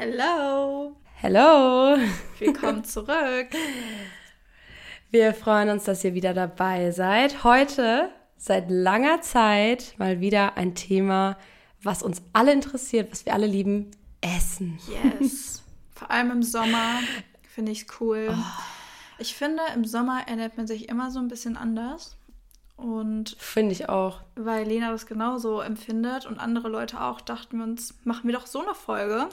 Hello. Hello. Willkommen zurück. Wir freuen uns, dass ihr wieder dabei seid. Heute seit langer Zeit mal wieder ein Thema, was uns alle interessiert, was wir alle lieben, Essen. Yes. Vor allem im Sommer finde ich es cool. Oh. Ich finde, im Sommer ernährt man sich immer so ein bisschen anders. Und finde ich auch. Weil Lena das genauso empfindet und andere Leute auch, dachten wir uns, machen wir doch so eine Folge.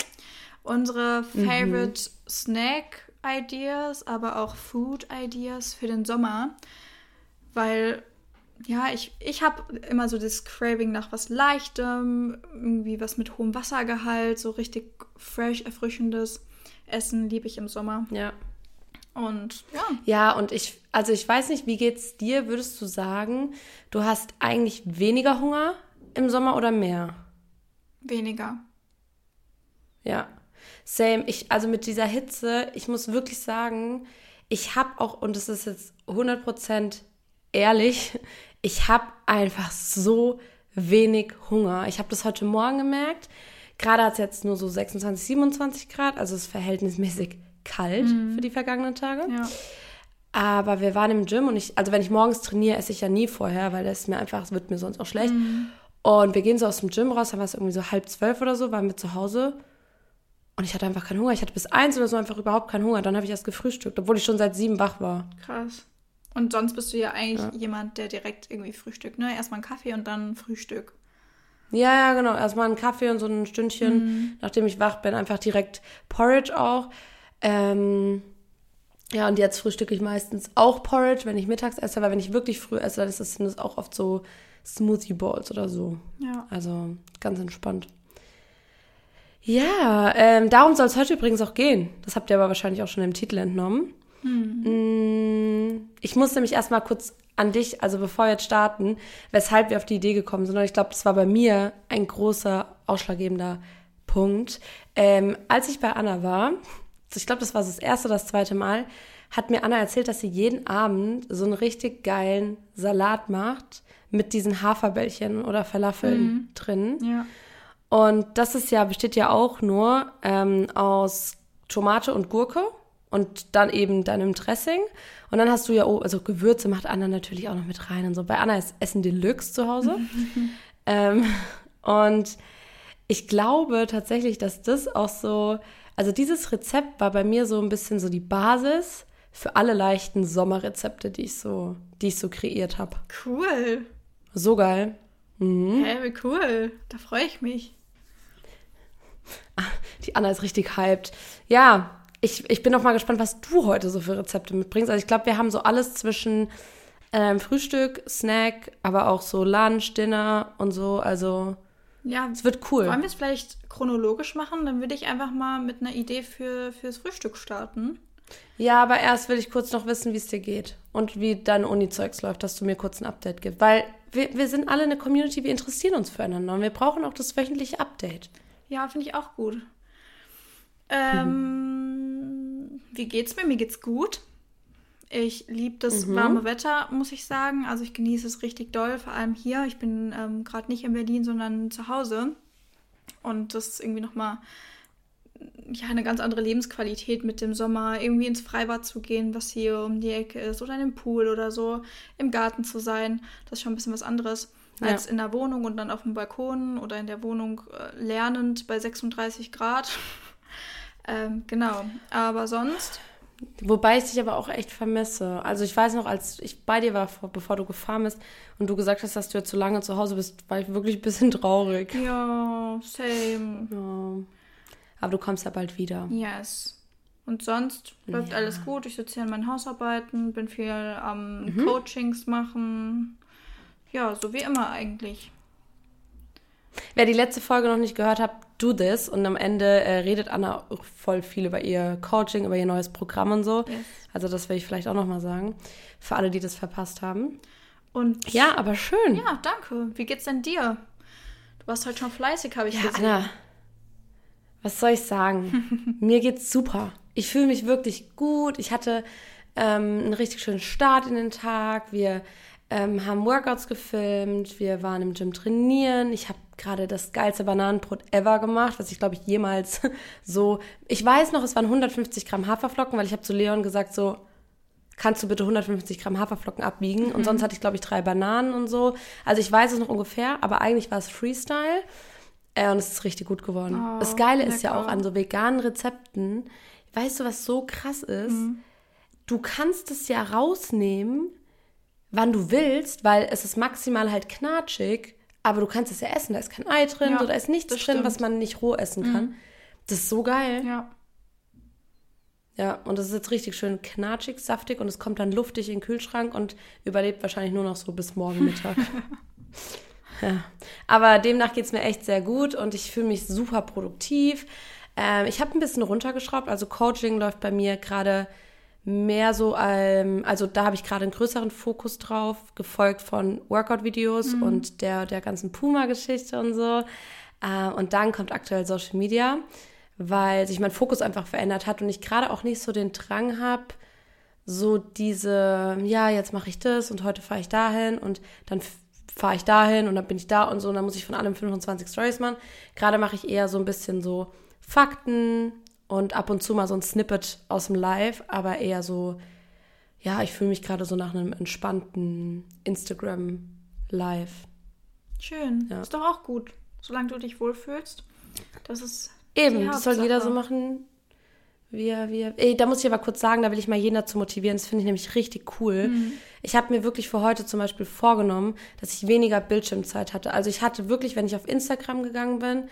Unsere mhm. Favorite mhm. Snack Ideas, aber auch Food Ideas für den Sommer. Weil, ja, ich, ich habe immer so das Craving nach was Leichtem, irgendwie was mit hohem Wassergehalt, so richtig fresh, erfrischendes Essen liebe ich im Sommer. Ja. Und ja. Ja, und ich, also ich weiß nicht, wie geht's dir? Würdest du sagen, du hast eigentlich weniger Hunger im Sommer oder mehr? Weniger. Ja. Same. Ich, also mit dieser Hitze, ich muss wirklich sagen, ich habe auch, und das ist jetzt 100% ehrlich, ich habe einfach so wenig Hunger. Ich habe das heute Morgen gemerkt. Gerade hat es jetzt nur so 26, 27 Grad, also es ist verhältnismäßig kalt mhm. für die vergangenen Tage. Ja. Aber wir waren im Gym und ich, also wenn ich morgens trainiere, esse ich ja nie vorher, weil das mir einfach, es wird mir sonst auch schlecht. Mhm. Und wir gehen so aus dem Gym raus, dann war es irgendwie so halb zwölf oder so, waren wir zu Hause. Und ich hatte einfach keinen Hunger. Ich hatte bis eins oder so einfach überhaupt keinen Hunger. Dann habe ich erst gefrühstückt, obwohl ich schon seit sieben wach war. Krass. Und sonst bist du ja eigentlich ja. jemand, der direkt irgendwie frühstückt, ne? Erstmal einen Kaffee und dann Frühstück. Ja, ja, genau. Erstmal einen Kaffee und so ein Stündchen, mhm. nachdem ich wach bin, einfach direkt Porridge auch. Ähm, ja, und jetzt frühstücke ich meistens auch Porridge, wenn ich mittags esse, weil wenn ich wirklich früh esse, dann ist das, sind das auch oft so Smoothie Bowls oder so. Ja. Also ganz entspannt. Ja, ähm, darum soll es heute übrigens auch gehen. Das habt ihr aber wahrscheinlich auch schon im Titel entnommen. Hm. Ich muss nämlich erstmal kurz an dich, also bevor wir jetzt starten, weshalb wir auf die Idee gekommen sind. Und ich glaube, das war bei mir ein großer, ausschlaggebender Punkt. Ähm, als ich bei Anna war, ich glaube, das war das erste oder das zweite Mal, hat mir Anna erzählt, dass sie jeden Abend so einen richtig geilen Salat macht mit diesen Haferbällchen oder Falafeln mhm. drin. Ja. Und das ist ja, besteht ja auch nur ähm, aus Tomate und Gurke und dann eben deinem Dressing. Und dann hast du ja, oh, also Gewürze macht Anna natürlich auch noch mit rein und so. Bei Anna ist Essen Deluxe zu Hause. ähm, und ich glaube tatsächlich, dass das auch so also dieses Rezept war bei mir so ein bisschen so die Basis für alle leichten Sommerrezepte, die ich so, die ich so kreiert habe. Cool. So geil. Mhm. Hä, wie cool. Da freue ich mich. Die Anna ist richtig hyped. Ja, ich, ich bin auch mal gespannt, was du heute so für Rezepte mitbringst. Also ich glaube, wir haben so alles zwischen ähm, Frühstück, Snack, aber auch so Lunch, Dinner und so. Also ja, es wird cool. Wollen wir es vielleicht chronologisch machen? Dann würde ich einfach mal mit einer Idee für, fürs Frühstück starten. Ja, aber erst will ich kurz noch wissen, wie es dir geht und wie dein Uni-Zeugs läuft, dass du mir kurz ein Update gibst. Weil wir, wir sind alle eine Community, wir interessieren uns füreinander und wir brauchen auch das wöchentliche Update. Ja, finde ich auch gut. Ähm, hm. Wie geht's mir? Mir geht's gut. Ich liebe das mhm. warme Wetter, muss ich sagen. Also ich genieße es richtig doll, vor allem hier. Ich bin ähm, gerade nicht in Berlin, sondern zu Hause. Und das ist irgendwie nochmal ja, eine ganz andere Lebensqualität mit dem Sommer, irgendwie ins Freibad zu gehen, was hier um die Ecke ist, oder in den Pool oder so, im Garten zu sein. Das ist schon ein bisschen was anderes ja. als in der Wohnung und dann auf dem Balkon oder in der Wohnung äh, lernend bei 36 Grad. ähm, genau, aber sonst Wobei ich dich aber auch echt vermisse. Also ich weiß noch, als ich bei dir war, bevor du gefahren bist und du gesagt hast, dass du jetzt so lange zu Hause bist, war ich wirklich ein bisschen traurig. Ja, same. Ja. Aber du kommst ja bald wieder. Yes. Und sonst läuft ja. alles gut. Ich sitze hier in meinen Hausarbeiten, bin viel am mhm. Coachings machen. Ja, so wie immer eigentlich. Wer die letzte Folge noch nicht gehört hat, do this. Und am Ende äh, redet Anna voll viel über ihr Coaching, über ihr neues Programm und so. Yes. Also das will ich vielleicht auch noch mal sagen. Für alle, die das verpasst haben. Und ja, aber schön. Ja, danke. Wie geht's denn dir? Du warst heute schon fleißig, habe ich ja, gesehen. Anna, was soll ich sagen? Mir geht's super. Ich fühle mich wirklich gut. Ich hatte ähm, einen richtig schönen Start in den Tag. Wir ähm, haben Workouts gefilmt. Wir waren im Gym trainieren. Ich habe gerade das geilste Bananenbrot ever gemacht, was ich glaube ich jemals so. Ich weiß noch, es waren 150 Gramm Haferflocken, weil ich habe zu Leon gesagt so, kannst du bitte 150 Gramm Haferflocken abwiegen? Mhm. Und sonst hatte ich glaube ich drei Bananen und so. Also ich weiß es noch ungefähr, aber eigentlich war es Freestyle. Äh, und es ist richtig gut geworden. Oh, das Geile lecker. ist ja auch an so veganen Rezepten. Weißt du, was so krass ist? Mhm. Du kannst es ja rausnehmen, wann du willst, weil es ist maximal halt knatschig, aber du kannst es ja essen. Da ist kein Ei drin, ja, so, da ist nichts drin, stimmt. was man nicht roh essen kann. Mhm. Das ist so geil. Ja. Ja, und es ist jetzt richtig schön knatschig, saftig und es kommt dann luftig in den Kühlschrank und überlebt wahrscheinlich nur noch so bis morgen Mittag. ja. Aber demnach geht es mir echt sehr gut und ich fühle mich super produktiv. Ähm, ich habe ein bisschen runtergeschraubt, also Coaching läuft bei mir gerade mehr so, ähm, also da habe ich gerade einen größeren Fokus drauf, gefolgt von Workout-Videos mhm. und der, der ganzen Puma-Geschichte und so. Äh, und dann kommt aktuell Social Media, weil sich mein Fokus einfach verändert hat und ich gerade auch nicht so den Drang habe, so diese, ja, jetzt mache ich das und heute fahre ich dahin und dann fahre ich dahin und dann bin ich da und so und dann muss ich von allem 25 Stories machen. Gerade mache ich eher so ein bisschen so Fakten, und ab und zu mal so ein Snippet aus dem Live, aber eher so, ja, ich fühle mich gerade so nach einem entspannten Instagram Live. Schön. Ja. Ist doch auch gut, solange du dich wohlfühlst. Das ist. Eben, das soll jeder so machen, wie wie er. Ey, da muss ich aber kurz sagen, da will ich mal jeden dazu motivieren. Das finde ich nämlich richtig cool. Mhm. Ich habe mir wirklich für heute zum Beispiel vorgenommen, dass ich weniger Bildschirmzeit hatte. Also ich hatte wirklich, wenn ich auf Instagram gegangen bin,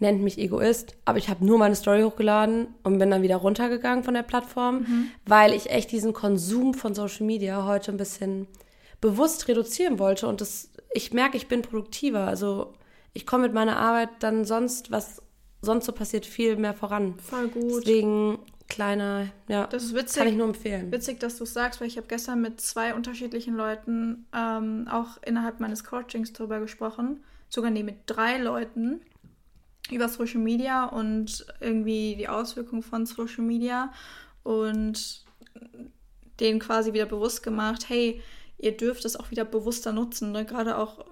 nennt mich Egoist, aber ich habe nur meine Story hochgeladen und bin dann wieder runtergegangen von der Plattform, mhm. weil ich echt diesen Konsum von Social Media heute ein bisschen bewusst reduzieren wollte und das, ich merke, ich bin produktiver. Also ich komme mit meiner Arbeit dann sonst, was sonst so passiert, viel mehr voran. Voll gut. Deswegen kleiner, ja, das ist witzig, kann ich nur empfehlen. Witzig, dass du es sagst, weil ich habe gestern mit zwei unterschiedlichen Leuten ähm, auch innerhalb meines Coachings darüber gesprochen. Sogar nee, mit drei Leuten über Social Media und irgendwie die Auswirkungen von Social Media und denen quasi wieder bewusst gemacht, hey, ihr dürft es auch wieder bewusster nutzen, ne? gerade auch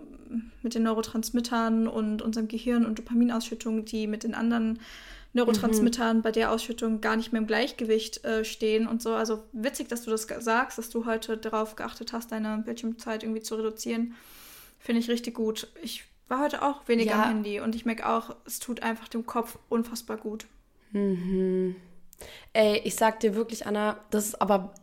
mit den Neurotransmittern und unserem Gehirn und Dopaminausschüttung, die mit den anderen Neurotransmittern mhm. bei der Ausschüttung gar nicht mehr im Gleichgewicht äh, stehen und so. Also witzig, dass du das sagst, dass du heute darauf geachtet hast, deine Bildschirmzeit irgendwie zu reduzieren. Finde ich richtig gut. Ich war heute auch weniger ja. am Handy und ich merke auch, es tut einfach dem Kopf unfassbar gut. Mhm. Ey, ich sag dir wirklich, Anna, das ist aber.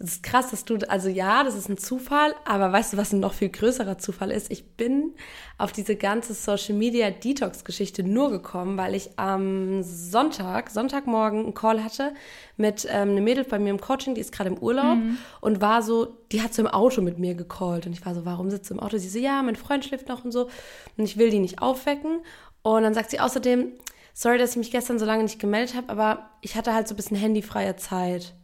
Es ist krass, dass du, also ja, das ist ein Zufall, aber weißt du, was ein noch viel größerer Zufall ist? Ich bin auf diese ganze Social Media Detox Geschichte nur gekommen, weil ich am Sonntag, Sonntagmorgen einen Call hatte mit ähm, einem Mädel bei mir im Coaching, die ist gerade im Urlaub mhm. und war so, die hat so im Auto mit mir gecallt und ich war so, warum sitzt du im Auto? Sie so, ja, mein Freund schläft noch und so und ich will die nicht aufwecken und dann sagt sie außerdem, sorry, dass ich mich gestern so lange nicht gemeldet habe, aber ich hatte halt so ein bisschen handyfreie Zeit.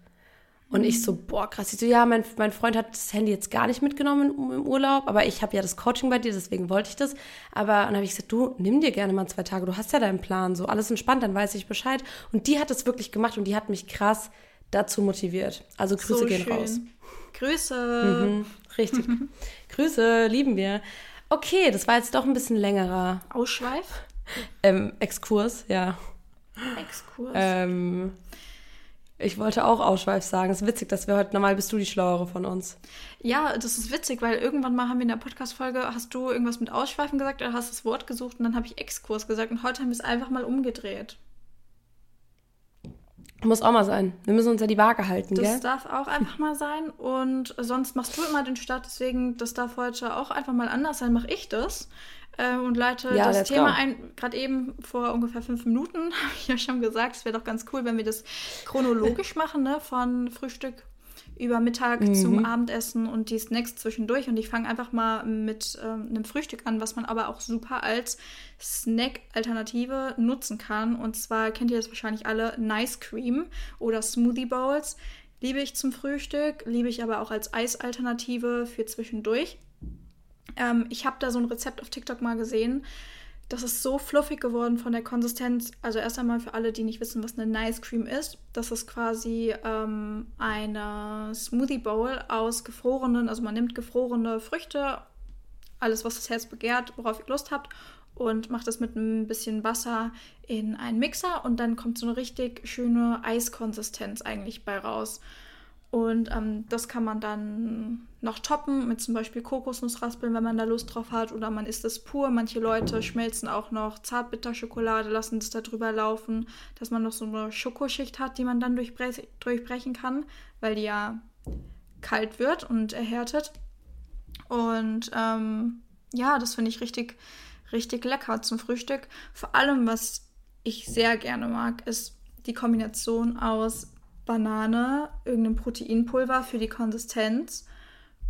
Und ich so, boah, krass. Ich so, ja, mein, mein Freund hat das Handy jetzt gar nicht mitgenommen im, im Urlaub, aber ich habe ja das Coaching bei dir, deswegen wollte ich das. Aber dann habe ich gesagt, du, nimm dir gerne mal zwei Tage, du hast ja deinen Plan, so alles entspannt, dann weiß ich Bescheid. Und die hat es wirklich gemacht und die hat mich krass dazu motiviert. Also Grüße so gehen schön. raus. Grüße. Mhm, richtig. Grüße, lieben wir. Okay, das war jetzt doch ein bisschen längerer. Ausschweif? Ähm, Exkurs, ja. Exkurs. Ähm, ich wollte auch Ausschweif sagen. Es ist witzig, dass wir heute, normal bist du die Schlauere von uns. Ja, das ist witzig, weil irgendwann mal haben wir in der Podcast-Folge, hast du irgendwas mit Ausschweifen gesagt oder hast das Wort gesucht und dann habe ich Exkurs gesagt und heute haben wir es einfach mal umgedreht. Muss auch mal sein. Wir müssen uns ja die Waage halten, das gell? Das darf auch einfach mal sein und sonst machst du immer den Start, deswegen, das darf heute auch einfach mal anders sein, mache ich das äh, und leite ja, das Thema ein. Gerade eben vor ungefähr fünf Minuten habe ich ja schon gesagt, es wäre doch ganz cool, wenn wir das chronologisch machen, ne? von Frühstück über Mittag mhm. zum Abendessen und die Snacks zwischendurch. Und ich fange einfach mal mit ähm, einem Frühstück an, was man aber auch super als Snack-Alternative nutzen kann. Und zwar kennt ihr das wahrscheinlich alle, Nice Cream oder Smoothie Bowls. Liebe ich zum Frühstück, liebe ich aber auch als Eisalternative für zwischendurch. Ähm, ich habe da so ein Rezept auf TikTok mal gesehen. Das ist so fluffig geworden von der Konsistenz. Also erst einmal für alle, die nicht wissen, was eine Nice Cream ist. Das ist quasi ähm, eine Smoothie Bowl aus gefrorenen, also man nimmt gefrorene Früchte, alles, was das Herz begehrt, worauf ihr Lust habt und macht das mit ein bisschen Wasser in einen Mixer und dann kommt so eine richtig schöne Eiskonsistenz eigentlich bei raus. Und ähm, das kann man dann noch toppen mit zum Beispiel Kokosnussraspeln, wenn man da Lust drauf hat. Oder man isst es pur. Manche Leute schmelzen auch noch Zartbitterschokolade, lassen es da drüber laufen, dass man noch so eine Schokoschicht hat, die man dann durchbre durchbrechen kann, weil die ja kalt wird und erhärtet. Und ähm, ja, das finde ich richtig, richtig lecker zum Frühstück. Vor allem, was ich sehr gerne mag, ist die Kombination aus Banane, irgendeinem Proteinpulver für die Konsistenz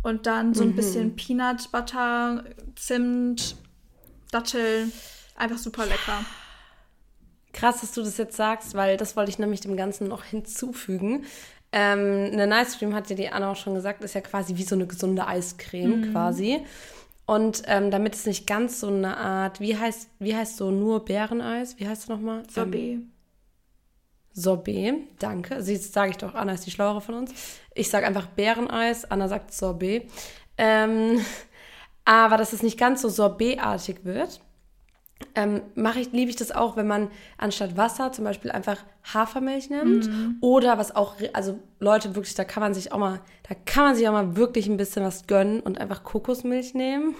und dann so ein mhm. bisschen Peanut Butter, Zimt, Dattel. Einfach super lecker. Krass, dass du das jetzt sagst, weil das wollte ich nämlich dem Ganzen noch hinzufügen. Ähm, eine Nice Cream, hat ja die Anna auch schon gesagt, ist ja quasi wie so eine gesunde Eiscreme mhm. quasi. Und ähm, damit es nicht ganz so eine Art, wie heißt, wie heißt so nur Bäreneis? Wie heißt es nochmal? Sorbet. Ähm, Sorbet, danke. Sie sage ich doch, Anna ist die Schlauere von uns. Ich sage einfach Bäreneis, Anna sagt Sorbet. Ähm, aber dass es nicht ganz so sorbetartig wird, ähm, mache ich, liebe ich das auch, wenn man anstatt Wasser zum Beispiel einfach Hafermilch nimmt. Mhm. Oder was auch, also Leute, wirklich, da kann man sich auch mal, da kann man sich auch mal wirklich ein bisschen was gönnen und einfach Kokosmilch nehmen.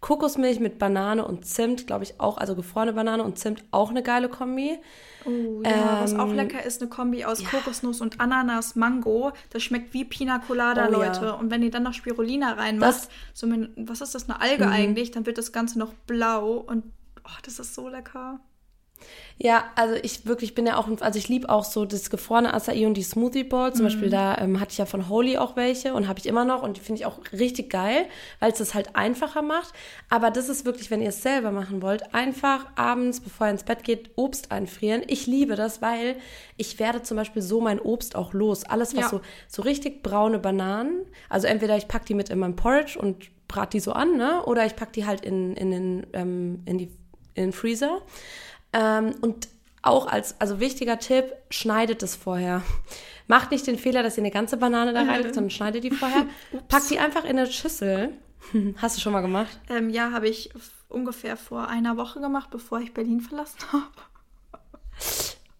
Kokosmilch mit Banane und Zimt, glaube ich auch, also gefrorene Banane und Zimt, auch eine geile Kombi. Oh, ja, ähm, was auch lecker ist, eine Kombi aus ja. Kokosnuss und Ananas, Mango. Das schmeckt wie Pina Colada, oh, Leute. Ja. Und wenn ihr dann noch Spirulina reinmacht, so mit, was ist das, eine Alge mhm. eigentlich, dann wird das Ganze noch blau und Oh, das ist so lecker. Ja, also ich wirklich bin ja auch, also ich liebe auch so das gefrorene Acai und die Smoothie Bowl. Zum mhm. Beispiel da ähm, hatte ich ja von Holy auch welche und habe ich immer noch und die finde ich auch richtig geil, weil es das halt einfacher macht. Aber das ist wirklich, wenn ihr es selber machen wollt, einfach abends, bevor ihr ins Bett geht, Obst einfrieren. Ich liebe das, weil ich werde zum Beispiel so mein Obst auch los. Alles, was ja. so, so richtig braune Bananen, also entweder ich packe die mit in meinem Porridge und brate die so an, ne? Oder ich packe die halt in, in, den, ähm, in die in den Freezer. Ähm, und auch als, also wichtiger Tipp, schneidet es vorher. Macht nicht den Fehler, dass ihr eine ganze Banane da rein, sondern schneidet die vorher. Packt die einfach in eine Schüssel. Hast du schon mal gemacht? Ähm, ja, habe ich ungefähr vor einer Woche gemacht, bevor ich Berlin verlassen habe.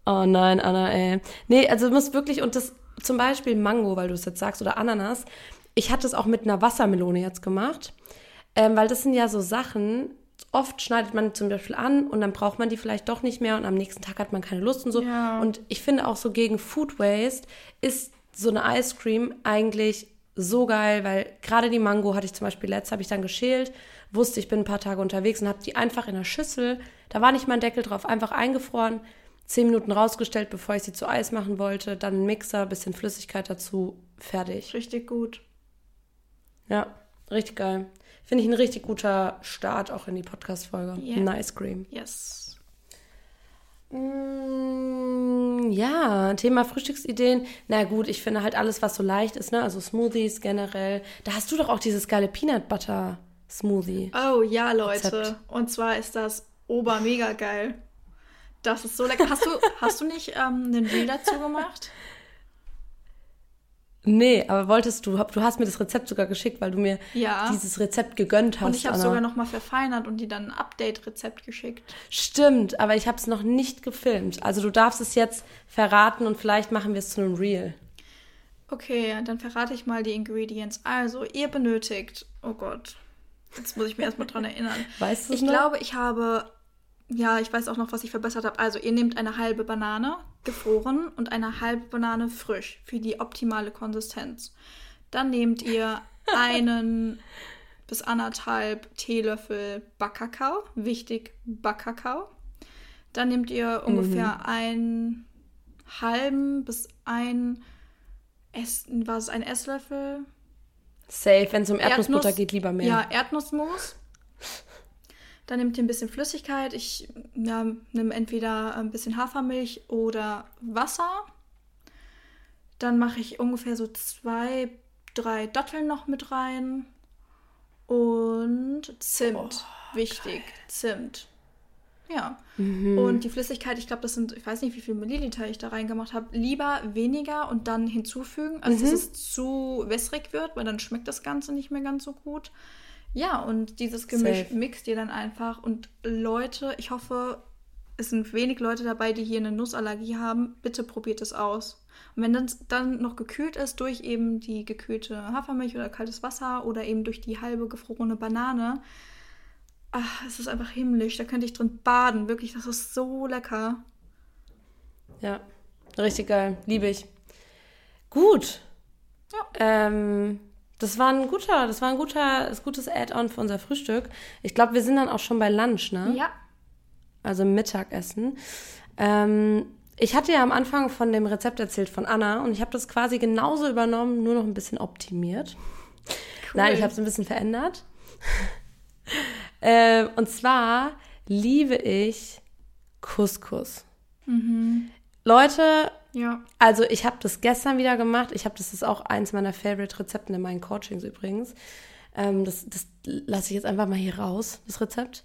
Oh nein, Anna, ey. Nee, also du musst wirklich, und das zum Beispiel Mango, weil du es jetzt sagst, oder Ananas. Ich hatte es auch mit einer Wassermelone jetzt gemacht. Ähm, weil das sind ja so Sachen, oft schneidet man zum Beispiel an und dann braucht man die vielleicht doch nicht mehr und am nächsten Tag hat man keine Lust und so. Ja. Und ich finde auch so gegen Food Waste ist so eine Ice Cream eigentlich so geil, weil gerade die Mango hatte ich zum Beispiel letztes, habe ich dann geschält, wusste, ich bin ein paar Tage unterwegs und habe die einfach in der Schüssel, da war nicht mal ein Deckel drauf, einfach eingefroren, zehn Minuten rausgestellt, bevor ich sie zu Eis machen wollte, dann ein Mixer, bisschen Flüssigkeit dazu, fertig. Richtig gut. Ja, richtig geil. Finde ich ein richtig guter Start auch in die Podcast-Folge. Yeah. Nice Cream. Yes. Mm, ja, Thema Frühstücksideen. Na gut, ich finde halt alles, was so leicht ist, ne? Also Smoothies generell. Da hast du doch auch dieses geile Peanut Butter Smoothie. Oh ja, Leute. Rezept. Und zwar ist das obermega geil. Das ist so lecker. Hast du, hast du nicht ähm, einen Reel dazu gemacht? Nee, aber wolltest du, du hast mir das Rezept sogar geschickt, weil du mir ja. dieses Rezept gegönnt hast. Und ich habe es sogar nochmal verfeinert und dir dann ein Update-Rezept geschickt. Stimmt, aber ich habe es noch nicht gefilmt. Also du darfst es jetzt verraten und vielleicht machen wir es zu einem Reel. Okay, dann verrate ich mal die Ingredients. Also, ihr benötigt, oh Gott, jetzt muss ich mir erstmal dran erinnern. Weißt du Ich noch? glaube, ich habe ja, ich weiß auch noch, was ich verbessert habe. Also, ihr nehmt eine halbe Banane, gefroren, und eine halbe Banane frisch für die optimale Konsistenz. Dann nehmt ihr einen bis anderthalb Teelöffel Backkakao. Wichtig, Backkakao. Dann nehmt ihr ungefähr mhm. einen halben bis ein Ess, was ein Esslöffel. Safe, wenn es um Erdnussbutter Erdnuss, geht, lieber mehr. Ja, Erdnussmus. Dann nehmt ihr ein bisschen Flüssigkeit. Ich ja, nehme entweder ein bisschen Hafermilch oder Wasser. Dann mache ich ungefähr so zwei, drei Datteln noch mit rein. Und Zimt. Oh, Wichtig. Geil. Zimt. Ja. Mhm. Und die Flüssigkeit, ich glaube, das sind, ich weiß nicht, wie viel Milliliter ich da reingemacht habe. Lieber weniger und dann hinzufügen, als mhm. dass es zu wässrig wird, weil dann schmeckt das Ganze nicht mehr ganz so gut. Ja, und dieses Gemisch Safe. mixt ihr dann einfach. Und Leute, ich hoffe, es sind wenig Leute dabei, die hier eine Nussallergie haben. Bitte probiert es aus. Und wenn das dann noch gekühlt ist durch eben die gekühlte Hafermilch oder kaltes Wasser oder eben durch die halbe gefrorene Banane, ach, es ist einfach himmlisch. Da könnte ich drin baden. Wirklich, das ist so lecker. Ja, richtig geil. Liebe ich. Gut. Ja. Ähm, das war ein guter, das war ein guter, das gutes Add-on für unser Frühstück. Ich glaube, wir sind dann auch schon bei Lunch, ne? Ja. Also Mittagessen. Ähm, ich hatte ja am Anfang von dem Rezept erzählt von Anna und ich habe das quasi genauso übernommen, nur noch ein bisschen optimiert. Cool. Nein, ich habe es ein bisschen verändert. äh, und zwar liebe ich Couscous. Mhm. Leute, ja. Also ich habe das gestern wieder gemacht. Ich habe das ist auch eins meiner Favorite Rezepten in meinen Coachings übrigens. Ähm, das das lasse ich jetzt einfach mal hier raus, das Rezept.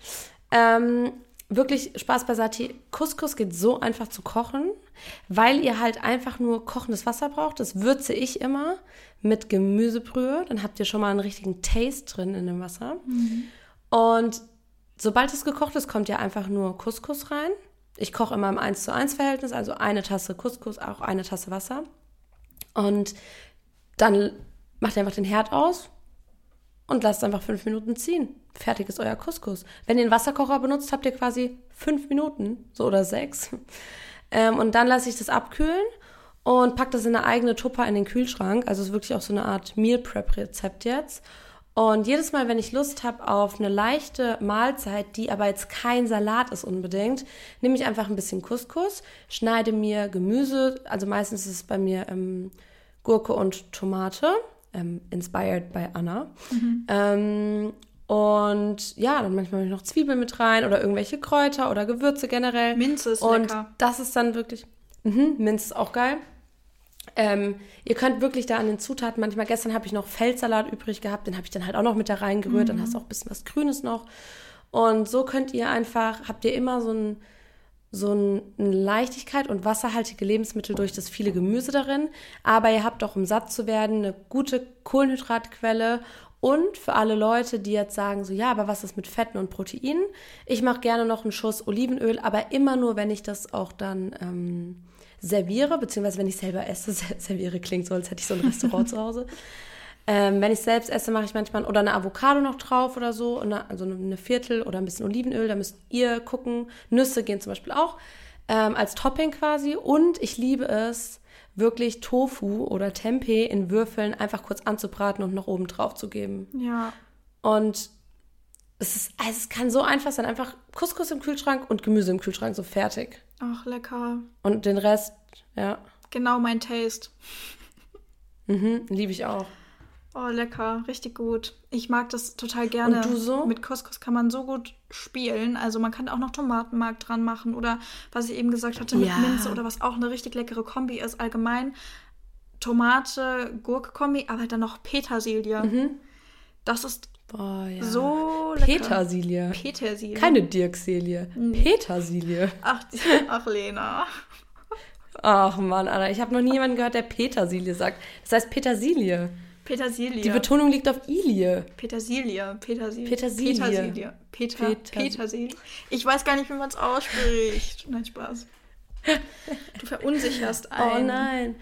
Ähm, wirklich Spaß beiseite. Couscous geht so einfach zu kochen, weil ihr halt einfach nur kochendes Wasser braucht. Das würze ich immer mit Gemüsebrühe. Dann habt ihr schon mal einen richtigen Taste drin in dem Wasser. Mhm. Und sobald es gekocht ist, kommt ja einfach nur Couscous rein. Ich koche immer im 1 zu 1 Verhältnis, also eine Tasse Couscous, auch eine Tasse Wasser. Und dann macht ihr einfach den Herd aus und lasst einfach fünf Minuten ziehen. Fertig ist euer Couscous. Wenn ihr einen Wasserkocher benutzt, habt ihr quasi fünf Minuten, so oder sechs. Ähm, und dann lasse ich das abkühlen und packe das in eine eigene Tupper in den Kühlschrank. Also es ist wirklich auch so eine Art Meal Prep Rezept jetzt. Und jedes Mal, wenn ich Lust habe auf eine leichte Mahlzeit, die aber jetzt kein Salat ist unbedingt, nehme ich einfach ein bisschen Couscous, schneide mir Gemüse, also meistens ist es bei mir ähm, Gurke und Tomate, ähm, inspired by Anna. Mhm. Ähm, und ja, dann manchmal noch Zwiebeln mit rein oder irgendwelche Kräuter oder Gewürze generell. Minze ist und lecker. Und das ist dann wirklich, mh, Minze ist auch geil. Ähm, ihr könnt wirklich da an den Zutaten, manchmal gestern habe ich noch Feldsalat übrig gehabt, den habe ich dann halt auch noch mit da reingerührt, mhm. dann hast du auch ein bisschen was Grünes noch. Und so könnt ihr einfach, habt ihr immer so, ein, so ein, eine Leichtigkeit und wasserhaltige Lebensmittel durch das viele Gemüse darin. Aber ihr habt auch, um satt zu werden, eine gute Kohlenhydratquelle und für alle Leute, die jetzt sagen, so ja, aber was ist mit Fetten und Proteinen? Ich mache gerne noch einen Schuss Olivenöl, aber immer nur, wenn ich das auch dann ähm, serviere, beziehungsweise wenn ich selber esse, serviere klingt so, als hätte ich so ein Restaurant zu Hause. Ähm, wenn ich selbst esse, mache ich manchmal oder eine Avocado noch drauf oder so, eine, also eine Viertel oder ein bisschen Olivenöl, da müsst ihr gucken. Nüsse gehen zum Beispiel auch ähm, als Topping quasi. Und ich liebe es, wirklich Tofu oder Tempeh in Würfeln einfach kurz anzubraten und noch oben drauf zu geben. Ja. Und es ist, also es kann so einfach sein, einfach Couscous im Kühlschrank und Gemüse im Kühlschrank, so fertig. Ach, lecker. Und den Rest, ja. Genau mein Taste. Mhm, liebe ich auch. Oh, lecker, richtig gut. Ich mag das total gerne. Und du so? Mit Couscous kann man so gut spielen. Also man kann auch noch Tomatenmark dran machen oder was ich eben gesagt hatte mit ja. Minze oder was auch eine richtig leckere Kombi ist. Allgemein Tomate, Gurke-Kombi, aber dann noch Petersilie. Mhm. Das ist Boah, ja. So lecker. Petersilie. Petersilie. Keine Dirkselie. Nee. Petersilie. Ach, ach, Lena. Ach Mann, Alter, ich habe noch nie jemanden gehört, der Petersilie sagt. Das heißt Petersilie. Petersilie. Die Betonung liegt auf Ilie. Petersilie. Petersilie. Petersilie. Petersilie. Peter, Peter Petersilie. Ich weiß gar nicht, wie man es ausspricht. Nein, Spaß. Du verunsicherst einen. Oh nein.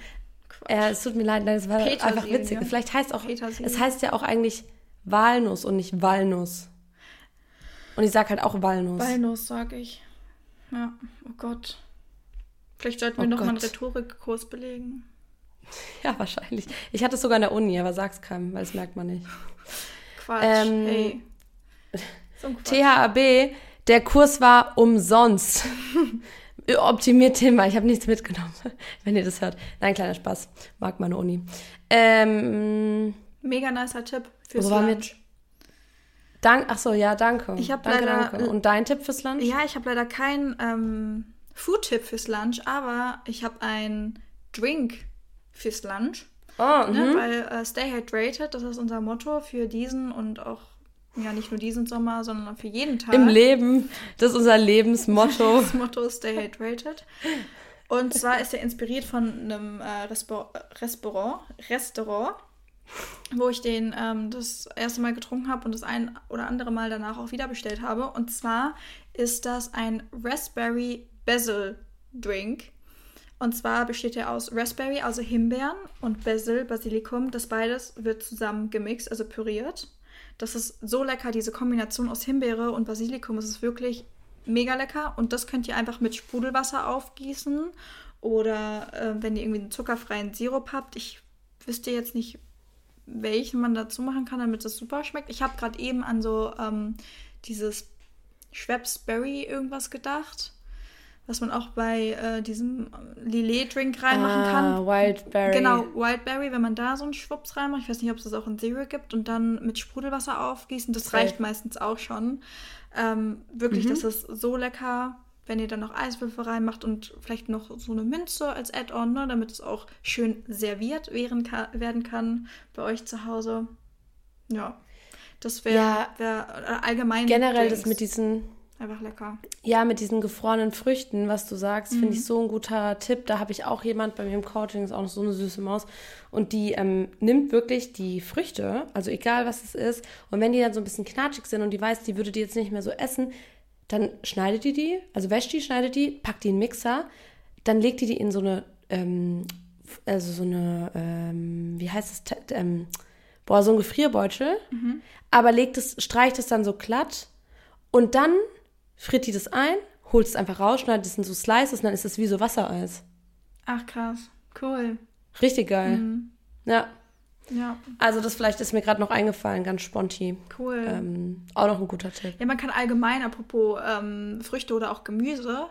Ja, es tut mir leid, das war einfach witzig. Vielleicht heißt auch, es heißt ja auch eigentlich Walnuss und nicht Walnuss. Und ich sag halt auch Walnuss. Walnuss, sag ich. Ja, oh Gott. Vielleicht sollten wir oh noch Gott. mal einen Rhetorikkurs belegen. Ja, wahrscheinlich. Ich hatte es sogar in der Uni, aber sag's keinem, weil das merkt man nicht. Quatsch, ähm, hey. So THAB, der Kurs war umsonst. Optimiert Thema, ich habe nichts mitgenommen, wenn ihr das hört. Nein, kleiner Spaß. Mag meine Uni. Ähm, Mega nicer Tipp fürs Wo Lunch. Dank, ach so, ja, danke. Ich habe leider. Danke. Und dein Tipp fürs Lunch? Ja, ich habe leider keinen ähm, Food-Tipp fürs Lunch, aber ich habe einen Drink fürs Lunch. Oh, ne, mhm. Weil äh, Stay Hydrated, das ist unser Motto für diesen und auch, ja, nicht nur diesen Sommer, sondern für jeden Tag. Im Leben, das ist unser Lebensmotto. das Motto Stay Hydrated. Und zwar ist er inspiriert von einem äh, Restaurant, Restaurant wo ich den ähm, das erste Mal getrunken habe und das ein oder andere Mal danach auch wieder bestellt habe. Und zwar ist das ein Raspberry Basil Drink. Und zwar besteht er aus Raspberry, also Himbeeren, und Basil, Basilikum. Das beides wird zusammen gemixt, also püriert. Das ist so lecker, diese Kombination aus Himbeere und Basilikum. Es ist wirklich mega lecker. Und das könnt ihr einfach mit Sprudelwasser aufgießen. Oder äh, wenn ihr irgendwie einen zuckerfreien Sirup habt. Ich wüsste jetzt nicht, welchen man dazu machen kann, damit es super schmeckt. Ich habe gerade eben an so ähm, dieses Schweppes Berry irgendwas gedacht was man auch bei äh, diesem Lillet-Drink reinmachen ah, kann. Wildberry. Genau, Wildberry, wenn man da so einen Schwupps reinmacht. Ich weiß nicht, ob es das auch in Zero gibt. Und dann mit Sprudelwasser aufgießen. Das okay. reicht meistens auch schon. Ähm, wirklich, mhm. das ist so lecker, wenn ihr dann noch Eiswürfel reinmacht und vielleicht noch so eine Minze als Add-on, ne, damit es auch schön serviert werden kann bei euch zu Hause. Ja, das wäre ja, wär, äh, allgemein. Generell Drinks. das mit diesen Einfach lecker. Ja, mit diesen gefrorenen Früchten, was du sagst, mhm. finde ich so ein guter Tipp. Da habe ich auch jemand bei mir im Coaching, ist auch noch so eine süße Maus. Und die ähm, nimmt wirklich die Früchte, also egal was es ist. Und wenn die dann so ein bisschen knatschig sind und die weiß, die würde die jetzt nicht mehr so essen, dann schneidet die die, also wäscht die, schneidet die, packt die in den Mixer, dann legt die die in so eine, ähm, also so eine, ähm, wie heißt es, ähm, boah, so ein Gefrierbeutel, mhm. aber legt es, streicht es dann so glatt und dann fritt die das ein, holt es einfach raus, schneidet es in so Slices und dann ist es wie so Wassereis. Ach krass, cool. Richtig geil. Mhm. Ja. Ja. Also das vielleicht ist mir gerade noch eingefallen, ganz sponti. Cool. Ähm, auch noch ein guter Tipp. Ja, man kann allgemein, apropos ähm, Früchte oder auch Gemüse,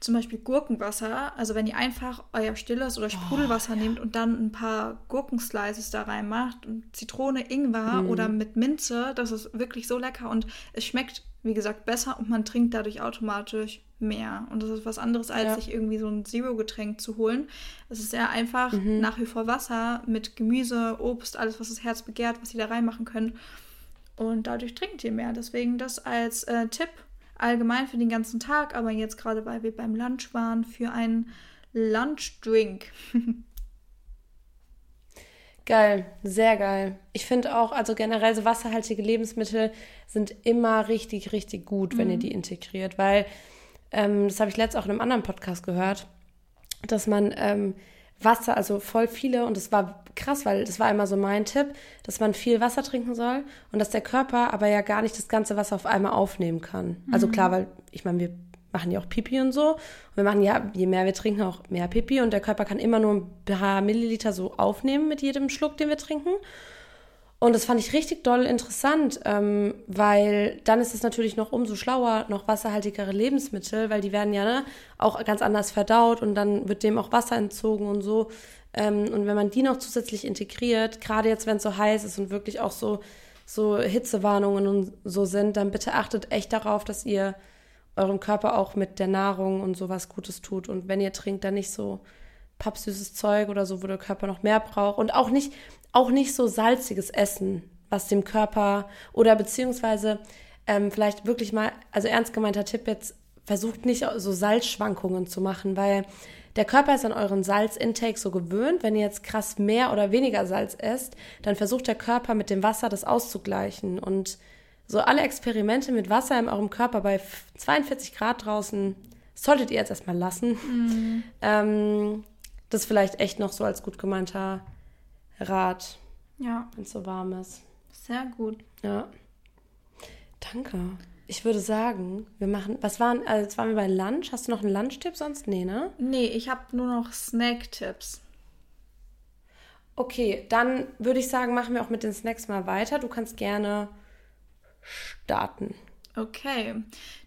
zum Beispiel Gurkenwasser. Also wenn ihr einfach euer stilles oder Sprudelwasser oh, nehmt und dann ein paar Gurkenslices da reinmacht und Zitrone, Ingwer mm. oder mit Minze, das ist wirklich so lecker und es schmeckt, wie gesagt, besser und man trinkt dadurch automatisch mehr. Und das ist was anderes, als ja. sich irgendwie so ein Zero-Getränk zu holen. Es ist sehr einfach mhm. nach wie vor Wasser mit Gemüse, Obst, alles, was das Herz begehrt, was ihr da reinmachen könnt. Und dadurch trinkt ihr mehr. Deswegen das als äh, Tipp allgemein für den ganzen Tag, aber jetzt gerade, weil wir beim Lunch waren, für einen Lunchdrink. Geil, sehr geil. Ich finde auch, also generell so wasserhaltige Lebensmittel sind immer richtig, richtig gut, wenn mhm. ihr die integriert, weil ähm, das habe ich letztens auch in einem anderen Podcast gehört, dass man ähm, Wasser, also voll viele, und das war krass, weil das war immer so mein Tipp, dass man viel Wasser trinken soll und dass der Körper aber ja gar nicht das ganze Wasser auf einmal aufnehmen kann. Also mhm. Also klar, weil ich meine, wir machen ja auch Pipi und so. Und wir machen ja, je mehr wir trinken, auch mehr Pipi und der Körper kann immer nur ein paar Milliliter so aufnehmen mit jedem Schluck, den wir trinken. Und das fand ich richtig doll interessant, ähm, weil dann ist es natürlich noch umso schlauer, noch wasserhaltigere Lebensmittel, weil die werden ja ne, auch ganz anders verdaut und dann wird dem auch Wasser entzogen und so. Ähm, und wenn man die noch zusätzlich integriert, gerade jetzt, wenn es so heiß ist und wirklich auch so, so Hitzewarnungen und so sind, dann bitte achtet echt darauf, dass ihr eurem Körper auch mit der Nahrung und sowas Gutes tut. Und wenn ihr trinkt, dann nicht so pappsüßes Zeug oder so, wo der Körper noch mehr braucht. Und auch nicht, auch nicht so salziges Essen, was dem Körper oder beziehungsweise ähm, vielleicht wirklich mal, also ernst gemeinter Tipp jetzt, versucht nicht so Salzschwankungen zu machen, weil der Körper ist an euren Salzintake so gewöhnt. Wenn ihr jetzt krass mehr oder weniger Salz esst, dann versucht der Körper mit dem Wasser das auszugleichen. Und so alle Experimente mit Wasser in eurem Körper bei 42 Grad draußen solltet ihr jetzt erstmal lassen. Mhm. Ähm, das vielleicht echt noch so als gut gemeinter Rat. Ja. Wenn es so warm ist. Sehr gut. Ja. Danke. Ich würde sagen, wir machen. Was waren. Also jetzt waren wir bei Lunch. Hast du noch einen Lunch-Tipp sonst? Nee, ne? Nee, ich habe nur noch Snack-Tipps. Okay, dann würde ich sagen, machen wir auch mit den Snacks mal weiter. Du kannst gerne starten. Okay,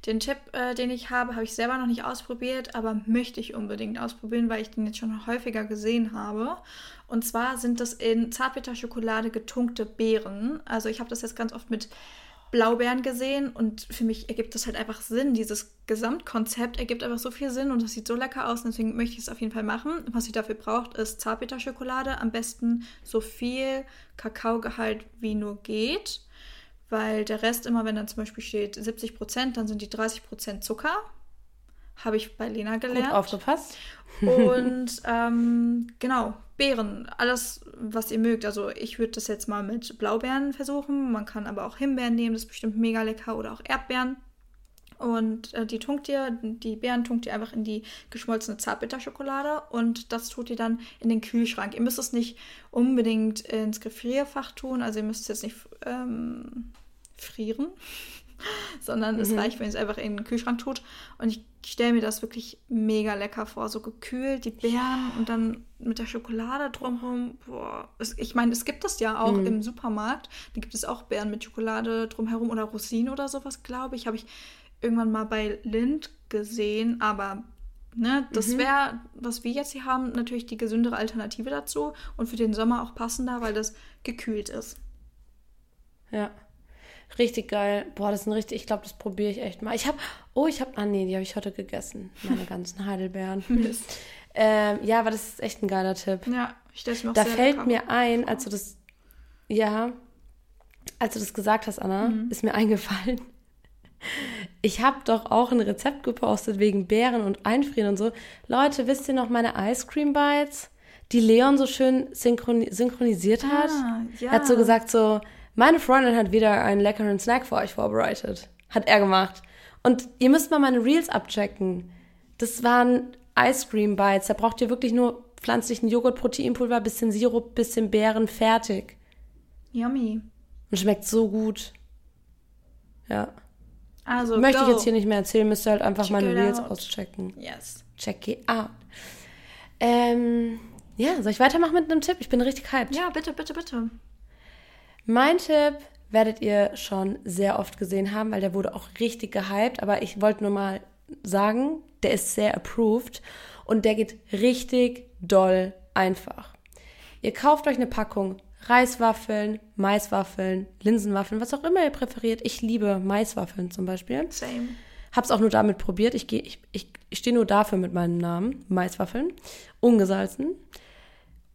den Tipp, äh, den ich habe, habe ich selber noch nicht ausprobiert, aber möchte ich unbedingt ausprobieren, weil ich den jetzt schon häufiger gesehen habe. Und zwar sind das in Zartbitterschokolade getunkte Beeren. Also ich habe das jetzt ganz oft mit Blaubeeren gesehen und für mich ergibt das halt einfach Sinn. Dieses Gesamtkonzept ergibt einfach so viel Sinn und das sieht so lecker aus. deswegen möchte ich es auf jeden Fall machen. Was ihr dafür braucht, ist Zartbitterschokolade. Am besten so viel Kakaogehalt wie nur geht weil der Rest immer, wenn dann zum Beispiel steht 70 Prozent, dann sind die 30 Prozent Zucker. Habe ich bei Lena gelernt. Gut aufgepasst. Und ähm, genau, Beeren, alles, was ihr mögt. Also ich würde das jetzt mal mit Blaubeeren versuchen. Man kann aber auch Himbeeren nehmen, das ist bestimmt mega lecker. Oder auch Erdbeeren. Und äh, die tunkt ihr, die Beeren tunkt ihr einfach in die geschmolzene Zartbitterschokolade und das tut ihr dann in den Kühlschrank. Ihr müsst es nicht unbedingt ins Gefrierfach tun, also ihr müsst es jetzt nicht ähm, frieren, sondern mhm. es reicht, wenn ihr es einfach in den Kühlschrank tut. Und ich stelle mir das wirklich mega lecker vor, so gekühlt, die Beeren ja. und dann mit der Schokolade drumherum. Boah. Ich meine, es gibt das ja auch mhm. im Supermarkt. Da gibt es auch Beeren mit Schokolade drumherum oder Rosinen oder sowas, glaube ich. Habe ich irgendwann mal bei Lind gesehen, aber ne, das mhm. wäre, was wir jetzt hier haben, natürlich die gesündere Alternative dazu und für den Sommer auch passender, weil das gekühlt ist. Ja. Richtig geil. Boah, das sind richtig, ich glaube, das probiere ich echt mal. Ich habe, oh, ich habe, ah nee, die habe ich heute gegessen. Meine ganzen Heidelbeeren. Mist. Ähm, ja, aber das ist echt ein geiler Tipp. Ja, ich stelle mir auch Da fällt lecker. mir ein, als du das, ja, als du das gesagt hast, Anna, mhm. ist mir eingefallen, ich habe doch auch ein Rezept gepostet wegen Beeren und Einfrieren und so. Leute, wisst ihr noch meine Ice Cream Bites, die Leon so schön synchron synchronisiert hat? Ah, ja. Er hat so gesagt so, meine Freundin hat wieder einen leckeren Snack für euch vorbereitet. Hat er gemacht. Und ihr müsst mal meine Reels abchecken. Das waren Ice Cream Bites. Da braucht ihr wirklich nur pflanzlichen Joghurt, Proteinpulver, bisschen Sirup, bisschen Beeren, fertig. Yummy. Und schmeckt so gut. Ja. Also, Möchte go. ich jetzt hier nicht mehr erzählen, müsst ihr halt einfach Check meine Reels out. auschecken. Yes. Check it out. Ähm, ja, soll ich weitermachen mit einem Tipp? Ich bin richtig hyped. Ja, bitte, bitte, bitte. Mein Tipp werdet ihr schon sehr oft gesehen haben, weil der wurde auch richtig gehypt. Aber ich wollte nur mal sagen, der ist sehr approved und der geht richtig doll einfach. Ihr kauft euch eine Packung Reiswaffeln, Maiswaffeln, Linsenwaffeln, was auch immer ihr präferiert. Ich liebe Maiswaffeln zum Beispiel. Same. Hab's auch nur damit probiert. Ich, ich, ich, ich stehe nur dafür mit meinem Namen. Maiswaffeln. Ungesalzen.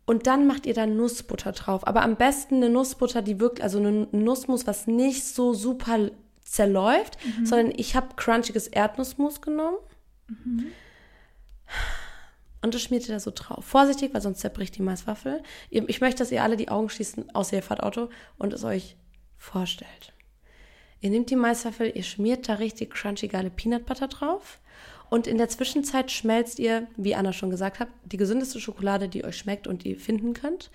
Und dann macht ihr da Nussbutter drauf. Aber am besten eine Nussbutter, die wirklich, also eine Nussmus, was nicht so super zerläuft, mhm. sondern ich habe crunchiges Erdnussmus genommen. Mhm. Und das schmiert ihr da so drauf. Vorsichtig, weil sonst zerbricht die Maiswaffel. Ich möchte, dass ihr alle die Augen schließen, außer ihr fahrt Auto und es euch vorstellt. Ihr nehmt die Maiswaffel, ihr schmiert da richtig crunchy geile Peanut Butter drauf. Und in der Zwischenzeit schmelzt ihr, wie Anna schon gesagt hat, die gesündeste Schokolade, die euch schmeckt und die ihr finden könnt.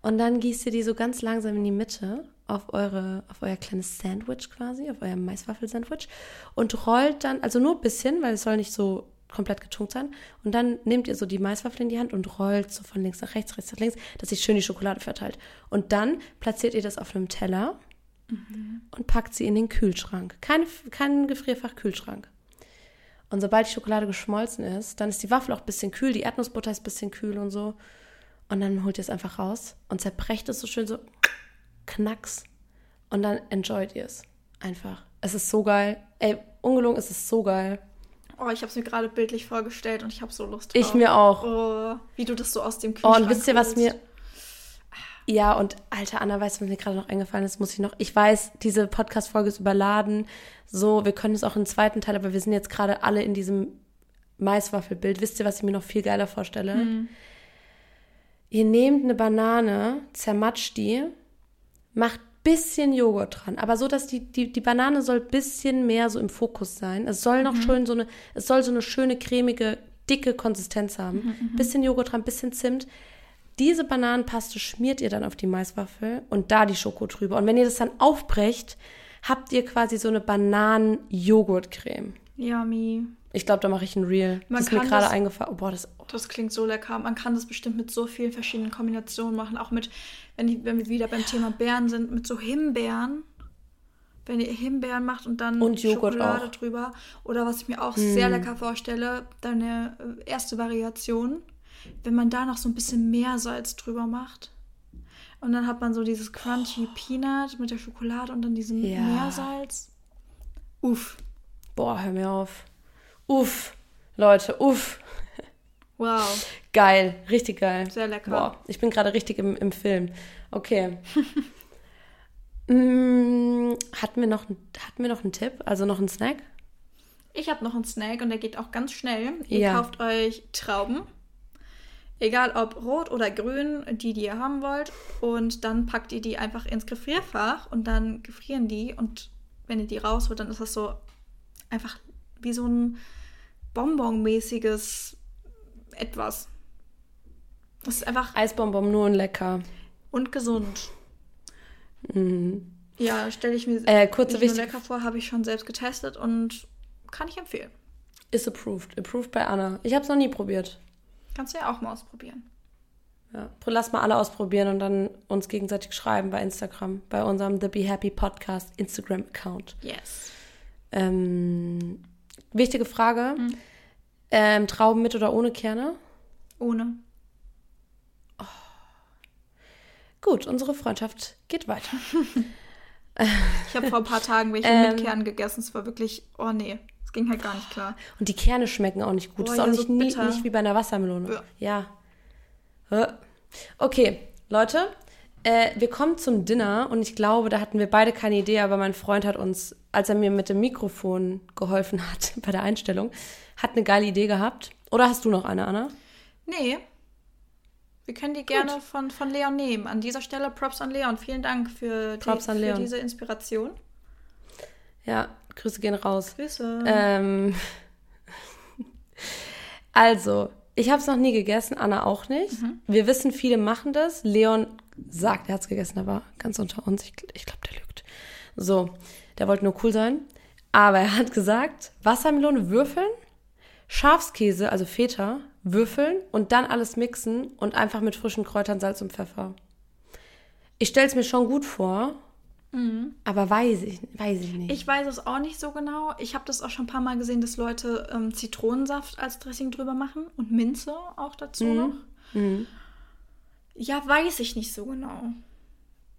Und dann gießt ihr die so ganz langsam in die Mitte auf, eure, auf euer kleines Sandwich quasi, auf euer Maiswaffel-Sandwich und rollt dann, also nur ein bisschen, weil es soll nicht so komplett getunkt sein. Und dann nehmt ihr so die Maiswaffel in die Hand und rollt so von links nach rechts, rechts nach links, dass sich schön die Schokolade verteilt. Und dann platziert ihr das auf einem Teller mhm. und packt sie in den Kühlschrank. Kein, kein Gefrierfach-Kühlschrank. Und sobald die Schokolade geschmolzen ist, dann ist die Waffel auch ein bisschen kühl, die Erdnussbutter ist ein bisschen kühl und so. Und dann holt ihr es einfach raus und zerbrecht es so schön so knacks. Und dann enjoyt ihr es. Einfach. Es ist so geil. Ey, ungelungen, es ist so geil. Oh, ich habe es mir gerade bildlich vorgestellt und ich habe so Lust drauf. Ich mir auch. Oh, wie du das so aus dem Kühlschrank Oh, und wisst ihr, was mir... Ja, und alter Anna, weißt du, was mir gerade noch eingefallen ist, muss ich noch... Ich weiß, diese Podcast-Folge ist überladen. So, wir können es auch im zweiten Teil, aber wir sind jetzt gerade alle in diesem Maiswaffelbild. Wisst ihr, was ich mir noch viel geiler vorstelle? Hm. Ihr nehmt eine Banane, zermatscht die, macht bisschen Joghurt dran, aber so, dass die, die, die Banane soll ein bisschen mehr so im Fokus sein. Es soll noch mhm. schön so eine, es soll so eine schöne, cremige, dicke Konsistenz haben. Mhm, mhm, bisschen Joghurt dran, bisschen Zimt. Diese Bananenpaste schmiert ihr dann auf die Maiswaffel und da die Schoko drüber. Und wenn ihr das dann aufbrecht, habt ihr quasi so eine Bananen-Joghurt-Creme. Yummy. Ich glaube, da mache ich ein Reel. Man das ist mir gerade eingefallen. Oh, boah, das, oh. das klingt so lecker. Man kann das bestimmt mit so vielen verschiedenen Kombinationen machen. Auch mit, wenn, ich, wenn wir wieder beim Thema Beeren sind, mit so Himbeeren. Wenn ihr Himbeeren macht und dann und Schokolade auch. drüber. Oder was ich mir auch hm. sehr lecker vorstelle, deine äh, erste Variation. Wenn man da noch so ein bisschen Meersalz drüber macht. Und dann hat man so dieses crunchy Peanut mit der Schokolade und dann diesem ja. Meersalz. Uff. Boah, hör mir auf. Uff, Leute, uff. Wow. Geil, richtig geil. Sehr lecker. Boah, ich bin gerade richtig im, im Film. Okay. mm, hatten, wir noch, hatten wir noch einen Tipp, also noch einen Snack? Ich habe noch einen Snack und der geht auch ganz schnell. Ihr Ja. kauft euch Trauben. Egal ob rot oder grün, die, die ihr haben wollt. Und dann packt ihr die einfach ins Gefrierfach und dann gefrieren die. Und wenn ihr die rausholt, dann ist das so einfach wie so ein Bonbon-mäßiges etwas. Das ist einfach Eisbonbon nur und lecker. und gesund. Ja, stelle ich mir Mhm. Äh, kurze nicht lecker vor, habe ich schon selbst getestet und kann ich empfehlen. Ist approved. Approved bei Anna. Ich habe es noch nie probiert. Kannst du ja auch mal ausprobieren. Ja. Lass mal alle ausprobieren und dann uns gegenseitig schreiben bei Instagram, bei unserem The Be Happy Podcast Instagram-Account. Yes. Ähm, wichtige Frage. Hm. Ähm, Trauben mit oder ohne Kerne? Ohne. Gut, unsere Freundschaft geht weiter. Ich habe vor ein paar Tagen welche Ähm. mit Kernen gegessen. Es war wirklich, oh nee, es ging halt gar nicht klar. Und die Kerne schmecken auch nicht gut. Boah, das ist auch ja, nicht, so nicht wie bei einer Wassermelone. Ja. Ja. Okay, Leute, äh, wir kommen zum Dinner und ich glaube, da hatten wir beide keine Idee, aber mein Freund hat uns, als er mir mit dem Mikrofon geholfen hat bei der Einstellung, hat eine geile Idee gehabt. Oder hast du noch eine, Anna? Nee. Wir können die gerne von, von Leon nehmen. An dieser Stelle Props an Leon. Vielen Dank für, die, für diese Inspiration. Ja, Grüße gehen raus. Grüße. Ähm, also, ich habe es noch nie gegessen, Anna auch nicht. Mhm. Wir wissen, viele machen das. Leon sagt, er hat es gegessen, aber ganz unter uns. Ich, ich glaube, der lügt. So, der wollte nur cool sein. Aber er hat gesagt, Wassermelone würfeln, Schafskäse, also Feta, würfeln und dann alles mixen und einfach mit frischen Kräutern, Salz und Pfeffer. Ich stelle es mir schon gut vor, aber weiß ich, weiß ich nicht. Ich weiß es auch nicht so genau. Ich habe das auch schon ein paar Mal gesehen, dass Leute ähm, Zitronensaft als Dressing drüber machen und Minze auch dazu noch. Ja, weiß ich nicht so genau.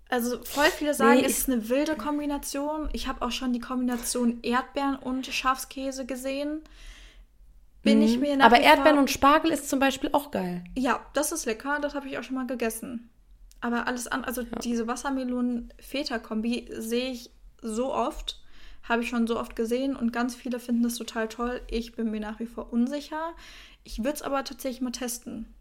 Also voll viele sagen, Nee, es ist eine wilde Kombination. Ich habe auch schon die Kombination Erdbeeren und Schafskäse gesehen. Bin ich mir aber Erdbeeren und Spargel ist zum Beispiel auch geil. Ja, das ist lecker, das habe ich auch schon mal gegessen. Aber alles andere, also diese Wassermelonen-Feta-Kombi sehe ich so oft, habe ich schon so oft gesehen und ganz viele finden das total toll. Ich bin mir nach wie vor unsicher. Ich würde es aber tatsächlich mal testen.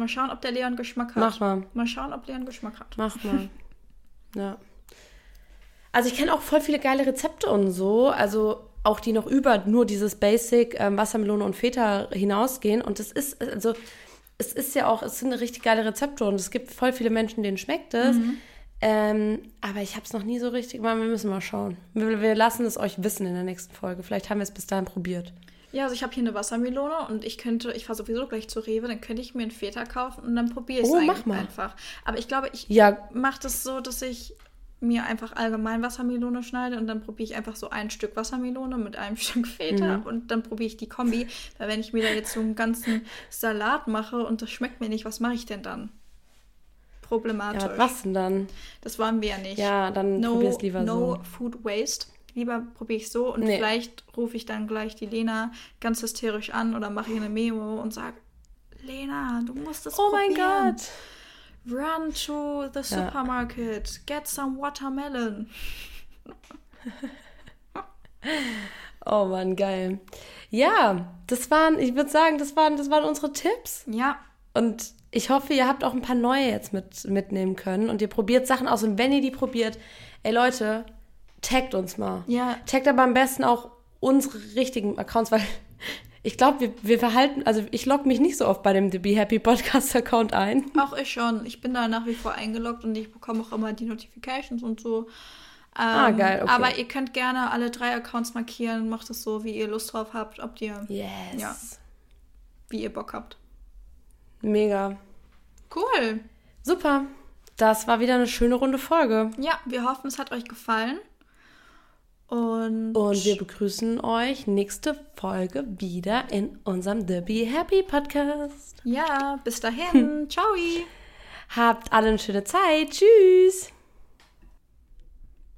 Mal schauen, ob der Leon Geschmack hat. Mach mal. Mal schauen, ob Leon Geschmack hat. Mach mal. ja. Also ich kenne auch voll viele geile Rezepte und so. Also auch die noch über nur dieses Basic ähm, Wassermelone und Feta hinausgehen. Und es ist, also es ist ja auch, es sind richtig geile Rezepte und es gibt voll viele Menschen, denen schmeckt es. Ähm, aber ich habe es noch nie so richtig gemacht. Wir müssen mal schauen. Wir, wir lassen es euch wissen in der nächsten Folge. Vielleicht haben wir es bis dahin probiert. Ja, also ich habe hier eine Wassermelone und ich könnte, ich fahre sowieso gleich zu Rewe, dann könnte ich mir einen Feta kaufen und dann probiere ich es Oh, mach mal. einfach. Aber ich glaube, ich Ja. mache das so, dass ich mir einfach allgemein Wassermelone schneide und dann probiere ich einfach so ein Stück Wassermelone mit einem Stück Feta Mhm. und dann probiere ich die Kombi. Weil wenn ich mir da jetzt so einen ganzen Salat mache und das schmeckt mir nicht, was mache ich denn dann? Problematisch. Ja, was denn dann? Das wollen wir ja nicht. Ja, dann no, probier's lieber no so. Food Waste. Lieber probiere ich so und Nee. vielleicht rufe ich dann gleich die Lena ganz hysterisch an oder mache ihr eine Memo und sage, Lena, du musst es Oh mein probieren. Gott. Run to the supermarket, get some watermelon. Oh Mann, geil. Ja, das waren, ich würde sagen, das waren, das waren unsere Tipps. Ja, Und ich hoffe, ihr habt auch ein paar neue jetzt mit, mitnehmen können und ihr probiert Sachen aus. Und wenn ihr die probiert, ey Leute, taggt uns mal. Ja. Taggt aber am besten auch unsere richtigen Accounts, weil ich glaube, wir, wir verhalten, also ich logge mich nicht so oft bei dem The Be Happy Podcast Account ein. auch ich schon. Ich bin da nach wie vor eingeloggt und ich bekomme auch immer die Notifications und so. Ähm, Ah, geil, okay. Aber ihr könnt gerne alle drei Accounts markieren. Macht es so, wie ihr Lust drauf habt, ob ihr, Yes. Ja. wie ihr Bock habt. Mega. Cool. Super. Das war wieder eine schöne runde Folge. Ja, wir hoffen, es hat euch gefallen. Und, Und wir begrüßen euch nächste Folge wieder in unserem The Be Happy Podcast. ja, bis dahin. Ciao. Habt alle eine schöne Zeit. Tschüss.